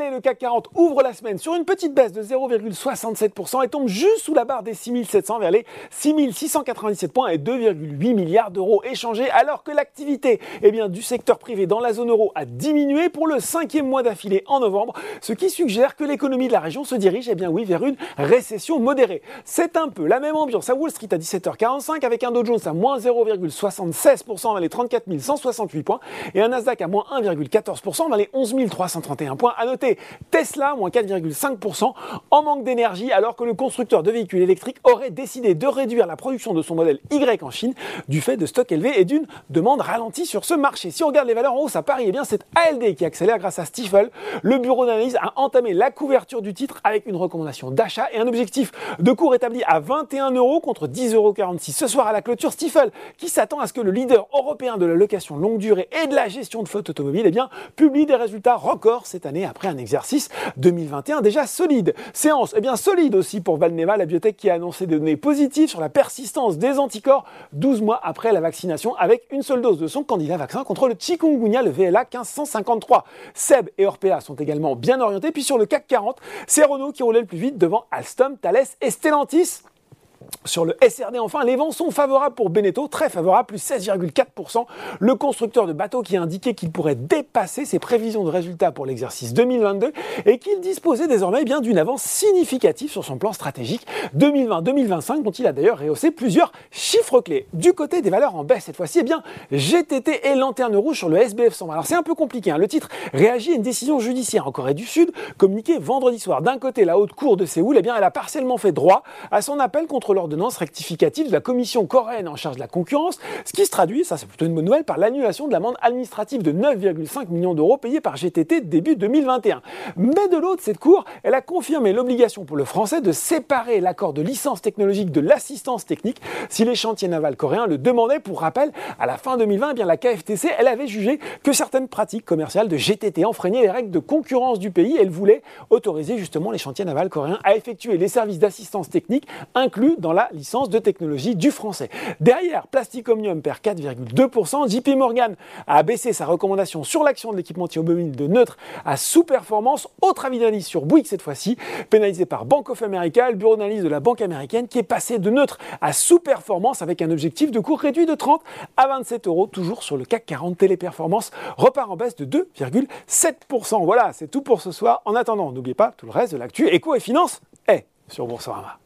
Le CAC 40 ouvre la semaine sur une petite baisse de 0,67% et tombe juste sous la barre des 6700 vers les 6697 points et 2,8 milliards d'euros échangés alors que l'activité eh bien, du secteur privé dans la zone euro a diminué pour le cinquième mois d'affilée en novembre, ce qui suggère que l'économie de la région se dirige eh bien oui, vers une récession modérée. C'est un peu la même ambiance à Wall Street à 17h45 avec un Dow Jones à moins 0,76% vers les 34 168 points et un Nasdaq à moins 1,14% vers les 11 331 points. À noter Tesla moins 4,5% en manque d'énergie alors que le constructeur de véhicules électriques aurait décidé de réduire la production de son modèle Y en Chine du fait de stocks élevés et d'une demande ralentie sur ce marché. Si on regarde les valeurs en hausse à Paris, eh bien c'est ALD qui accélère grâce à Stifel. Le bureau d'analyse a entamé la couverture du titre avec une recommandation d'achat et un objectif de cours établi à 21 euros contre 10,46 euros ce soir à la clôture. Stifel qui s'attend à ce que le leader européen de la location longue durée et de la gestion de flotte automobile eh bien, publie des résultats records cette année après un exercice 2021 déjà solide. Séance eh bien solide aussi pour Valneva, la biotech qui a annoncé des données positives sur la persistance des anticorps 12 mois après la vaccination avec une seule dose de son candidat vaccin contre le chikungunya, le VLA 1553. Seb et Orpea sont également bien orientés. Puis sur le CAC 40, c'est Renault qui roulait le plus vite devant Alstom, Thales et Stellantis. Sur le SRD, enfin, les vents sont favorables pour Beneteau, très favorables, plus 16,4%. Le constructeur de bateaux qui a indiqué qu'il pourrait dépasser ses prévisions de résultats pour l'exercice 2022 et qu'il disposait désormais bien d'une avance significative sur son plan stratégique 2020-2025, dont il a d'ailleurs rehaussé plusieurs chiffres clés. Du côté des valeurs en baisse cette fois-ci, eh bien, GTT et Lanterne Rouge sur le SBF 100. Alors c'est un peu compliqué, hein. le titre réagit à une décision judiciaire en Corée du Sud, communiquée vendredi soir. D'un côté, la haute cour de Séoul, eh bien, elle a partiellement fait droit à son appel contre l'ordonnance rectificative de la commission coréenne en charge de la concurrence, ce qui se traduit, ça c'est plutôt une bonne nouvelle, par l'annulation de l'amende administrative de 9,5 millions d'euros payée par GTT début 2021. Mais de l'autre, cette cour, elle a confirmé l'obligation pour le français de séparer l'accord de licence technologique de l'assistance technique si les chantiers navals coréens le demandaient. Pour rappel, à la fin 2020, eh bien, la KFTC, elle avait jugé que certaines pratiques commerciales de GTT enfreignaient les règles de concurrence du pays. Elle voulait autoriser justement les chantiers navals coréens à effectuer les services d'assistance technique inclus dans la licence de technologie du français. Derrière, Plastic Omnium perd 4,2%. JP Morgan a baissé sa recommandation sur l'action de l'équipementier automobile de neutre à sous-performance. Autre avis d'analyse sur Bouygues cette fois-ci, pénalisé par Bank of America, le bureau d'analyse de la banque américaine qui est passé de neutre à sous-performance avec un objectif de cours réduit de 30 à 27 euros, toujours sur le CAC 40 téléperformance, repart en baisse de 2,7%. Voilà, c'est tout pour ce soir. En attendant, n'oubliez pas tout le reste de l'actu éco et finance est sur Boursorama.